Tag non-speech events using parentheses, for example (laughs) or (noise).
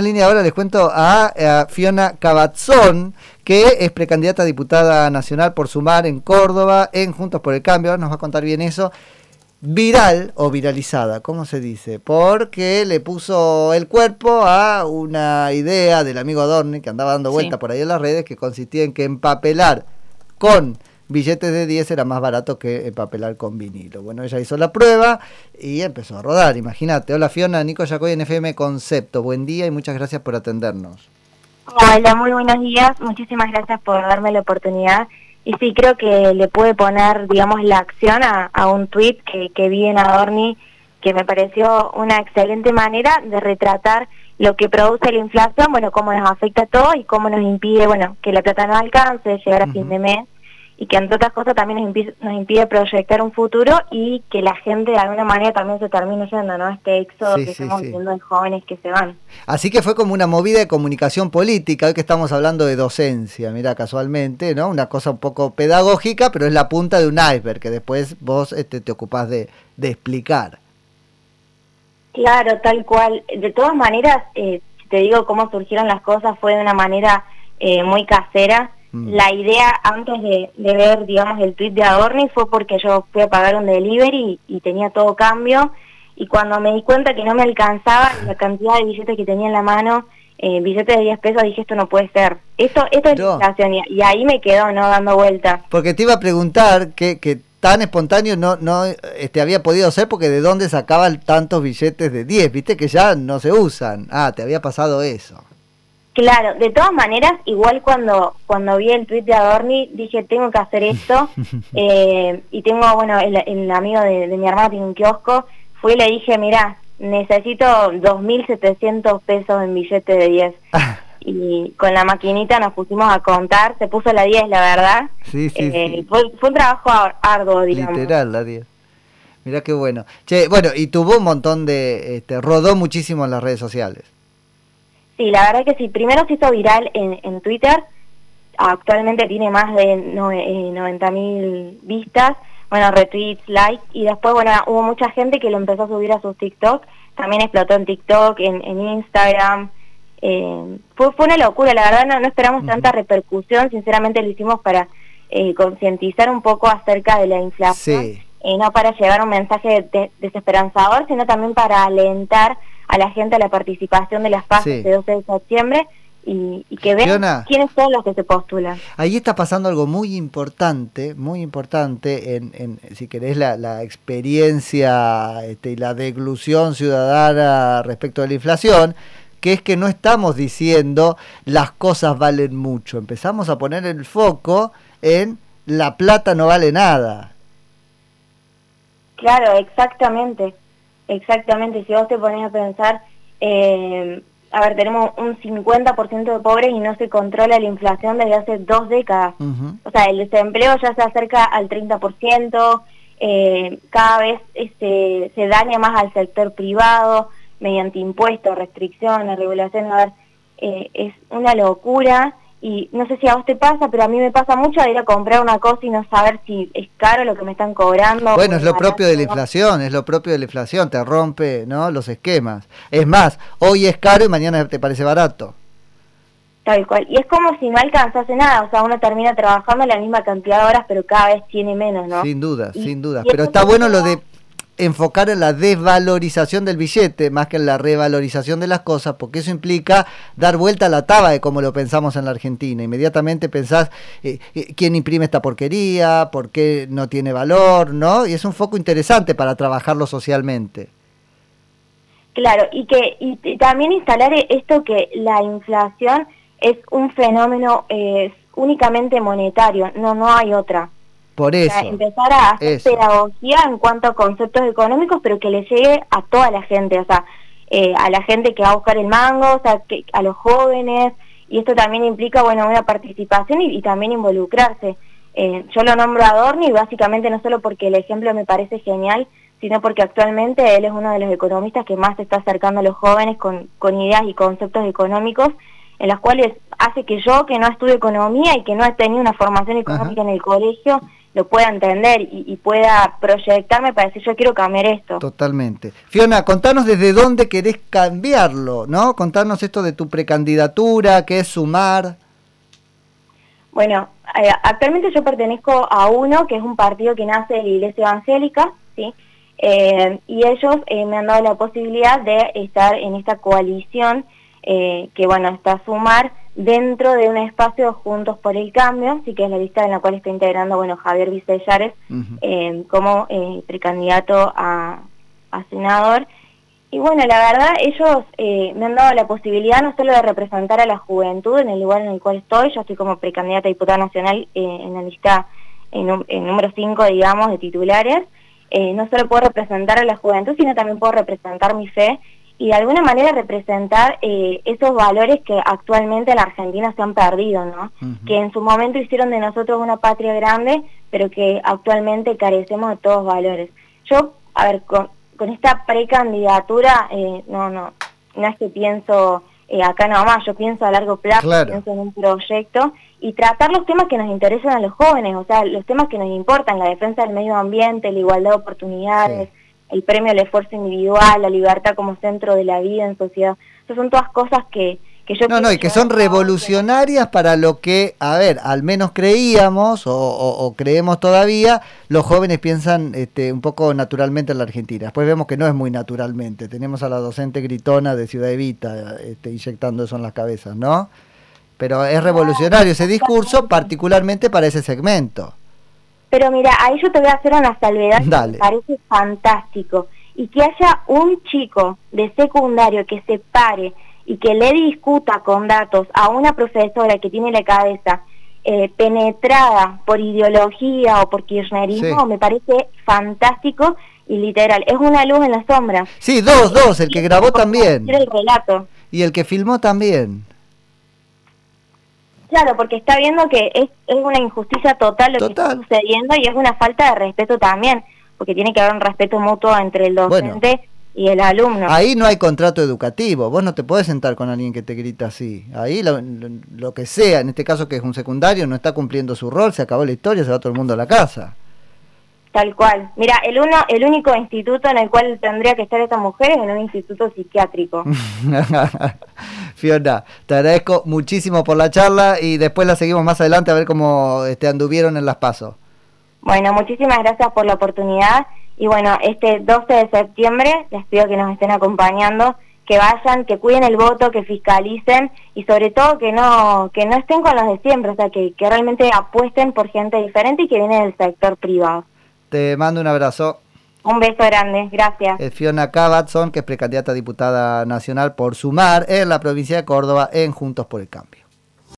En línea ahora les cuento a, Fiona Cabazzón, que es precandidata a diputada nacional por Sumar en Córdoba, en Juntos por el Cambio. Ahora nos va a contar bien eso. Viral o viralizada, ¿cómo se dice? Porque le puso el cuerpo a una idea del amigo Adorni que andaba dando vuelta por ahí en las redes, que consistía en que empapelar con billetes de 10 era más barato que empapelar con vinilo. Bueno, ella hizo la prueba y empezó a rodar, imagínate. Hola Fiona, Nico Yacoy en FM Concepto. Buen día y muchas gracias por atendernos. Hola, muy buenos días. Muchísimas gracias por darme la oportunidad. Y sí, creo que le pude poner, digamos, la acción a, un tuit que, que vi en Adorni que me pareció una excelente manera de retratar lo que produce la inflación, bueno, cómo nos afecta a todos y cómo nos impide, bueno, que la plata no alcance, llegar a fin de mes y que entre otras cosas también nos impide, nos impide, proyectar un futuro y que la gente de alguna manera también se termine yendo, ¿no? Este éxodo que estamos viendo de jóvenes que se van. Así que fue como una movida de comunicación política, hoy que estamos hablando de docencia, mira, casualmente, ¿no? Una cosa un poco pedagógica, pero es la punta de un iceberg que después vos este, te ocupás de, de explicar. Claro, tal cual. De todas maneras, eh, te digo cómo surgieron las cosas, fue de una manera eh, muy casera Mm. La idea antes de, ver, digamos, el tweet de Adorni fue porque yo fui a pagar un delivery y, tenía todo cambio y cuando me di cuenta que no me alcanzaba (laughs) la cantidad de billetes que tenía en la mano, eh, billetes de 10 pesos, dije esto no puede ser. Esto, esto es la situación y, ahí me quedó, ¿no? Dando vuelta. Porque te iba a preguntar que, que tan espontáneo no, no este, había podido ser porque de dónde sacaban tantos billetes de 10, viste que ya no se usan. Ah, te había pasado eso. Claro, de todas maneras, igual cuando cuando vi el tweet de Adorni, dije, tengo que hacer esto. (laughs) eh, y tengo, bueno, el, amigo de, mi hermano tiene un kiosco, fui y le dije, mira, necesito 2.700 pesos en billete de 10. (laughs) y con la maquinita nos pusimos a contar, se puso la 10, la verdad. Sí, sí, eh, Fue, un trabajo arduo, digamos. Literal, la 10. Mira qué bueno. Che, bueno, y tuvo un montón de, este, rodó muchísimo en las redes sociales. Sí, la verdad que sí. Primero se hizo viral en, en Twitter. Actualmente tiene más de no, eh, mil vistas. Bueno, retweets, likes. Y después, bueno, hubo mucha gente que lo empezó a subir a sus TikTok. También explotó en TikTok, en, en Instagram. Eh, fue, fue una locura, la verdad no, no esperamos tanta repercusión. Sinceramente lo hicimos para eh, concientizar un poco acerca de la inflación. Sí. Y no para llevar un mensaje desesperanzador, sino también para alentar a la gente a la participación de las fases de 12 de septiembre y, que vean quiénes son los que se postulan. Ahí está pasando algo muy importante, muy importante en, en si querés, la, la experiencia este, y la deglución ciudadana respecto de la inflación, que es que no estamos diciendo las cosas valen mucho, empezamos a poner el foco en la plata no vale nada. Claro, exactamente. Exactamente, si vos te pones a pensar, eh, a ver, tenemos un 50% de pobres y no se controla la inflación desde hace dos décadas. O sea, el desempleo ya se acerca al 30%, eh, cada vez este, se daña más al sector privado mediante impuestos, restricciones, regulaciones. A ver, eh, es una locura y no sé si a vos te pasa, pero a mí me pasa mucho de ir a comprar una cosa y no saber si es caro lo que me están cobrando. Bueno, es lo propio de la inflación, es lo propio de la inflación, te rompe ¿no? los esquemas. Es más, hoy es caro y mañana te parece barato. Tal cual. Y es como si no alcanzase nada, o sea, uno termina trabajando la misma cantidad de horas, pero cada vez tiene menos, ¿no? Sin duda, sin duda. Pero está bueno lo de enfocar en la desvalorización del billete más que en la revalorización de las cosas, porque eso implica dar vuelta a la taba de como lo pensamos en la Argentina. Inmediatamente pensás eh, eh, quién imprime esta porquería, por qué no tiene valor, ¿no? Y es un foco interesante para trabajarlo socialmente. Claro, y que y también instalar esto que la inflación es un fenómeno eh, únicamente monetario, no no hay otra. Por eso. empezar a hacer pedagogía en cuanto a conceptos económicos, pero que le llegue a toda la gente, o sea, eh, a la gente que va a buscar el mango, o sea, que, a los jóvenes, y esto también implica, bueno, una participación y, también involucrarse. Eh, yo lo nombro a Adorni básicamente no solo porque el ejemplo me parece genial, sino porque actualmente él es uno de los economistas que más se está acercando a los jóvenes con, con ideas y conceptos económicos en las cuales hace que yo, que no estudio economía y que no he tenido una formación económica en el colegio, lo pueda entender y, pueda proyectarme para decir yo quiero cambiar esto. Totalmente. Fiona, contanos desde dónde querés cambiarlo, ¿no? Contanos esto de tu precandidatura, qué es sumar. Bueno, eh, actualmente yo pertenezco a uno que es un partido que nace de la Iglesia Evangélica, ¿sí? Eh, y ellos eh, me han dado la posibilidad de estar en esta coalición que, bueno, está sumar dentro de un espacio Juntos por el Cambio, sí que es la lista en la cual está integrando bueno Javier Vicellares eh, como eh, precandidato a, senador. Y bueno, la verdad, ellos eh, me han dado la posibilidad no solo de representar a la juventud en el lugar en el cual estoy, yo estoy como precandidata a diputada nacional en la lista en, en número 5, digamos, de titulares, no solo puedo representar a la juventud, sino también puedo representar mi fe y de alguna manera representar eh, esos valores que actualmente en la Argentina se han perdido, ¿no? Que en su momento hicieron de nosotros una patria grande, pero que actualmente carecemos de todos valores. Yo, a ver, con, esta precandidatura, eh, no, no, no es que pienso eh, acá nomás, yo pienso a largo plazo, pienso en un proyecto y tratar los temas que nos interesan a los jóvenes, o sea, los temas que nos importan, la defensa del medio ambiente, la igualdad de oportunidades, el premio al esfuerzo individual, la libertad como centro de la vida en sociedad. Esas son todas cosas que, que yo... No, no, y que son revolucionarias para lo que, a ver, al menos creíamos o, creemos todavía, los jóvenes piensan este, un poco naturalmente en la Argentina. Después vemos que no es muy naturalmente. Tenemos a la docente gritona de Ciudad Evita este, inyectando eso en las cabezas, ¿no? Pero es revolucionario ese discurso, particularmente para ese segmento. Pero mira, ahí yo te voy a hacer una salvedad que me parece fantástico. Y que haya un chico de secundario que se pare y que le discuta con datos a una profesora que tiene la cabeza eh, penetrada por ideología o por kirchnerismo, me parece fantástico y literal. Es una luz en la sombra. Sí, dos, dos, el que grabó también. El relato. Y el que filmó también. Claro, porque está viendo que es, es una injusticia total lo que está sucediendo y es una falta de respeto también, porque tiene que haber un respeto mutuo entre el docente y el alumno. Ahí no hay contrato educativo, vos no te podés sentar con alguien que te grita así. Ahí lo, lo que sea, en este caso que es un secundario, no está cumpliendo su rol, se acabó la historia, se va todo el mundo a la casa. Tal cual. Mira, el uno, el único instituto en el cual tendría que estar esta mujer es en un instituto psiquiátrico. (laughs) Fiona, te agradezco muchísimo por la charla y después la seguimos más adelante a ver cómo este, anduvieron en las pasos. Bueno, muchísimas gracias por la oportunidad y bueno, este 12 de septiembre les pido que nos estén acompañando, que vayan, que cuiden el voto, que fiscalicen y sobre todo que no que no estén con los de siempre, o sea, que, que realmente apuesten por gente diferente y que viene del sector privado. Te mando un abrazo. Un beso grande, gracias. Es Fiona Cabatson, que es precandidata a diputada nacional por Sumar en la provincia de Córdoba en Juntos por el Cambio.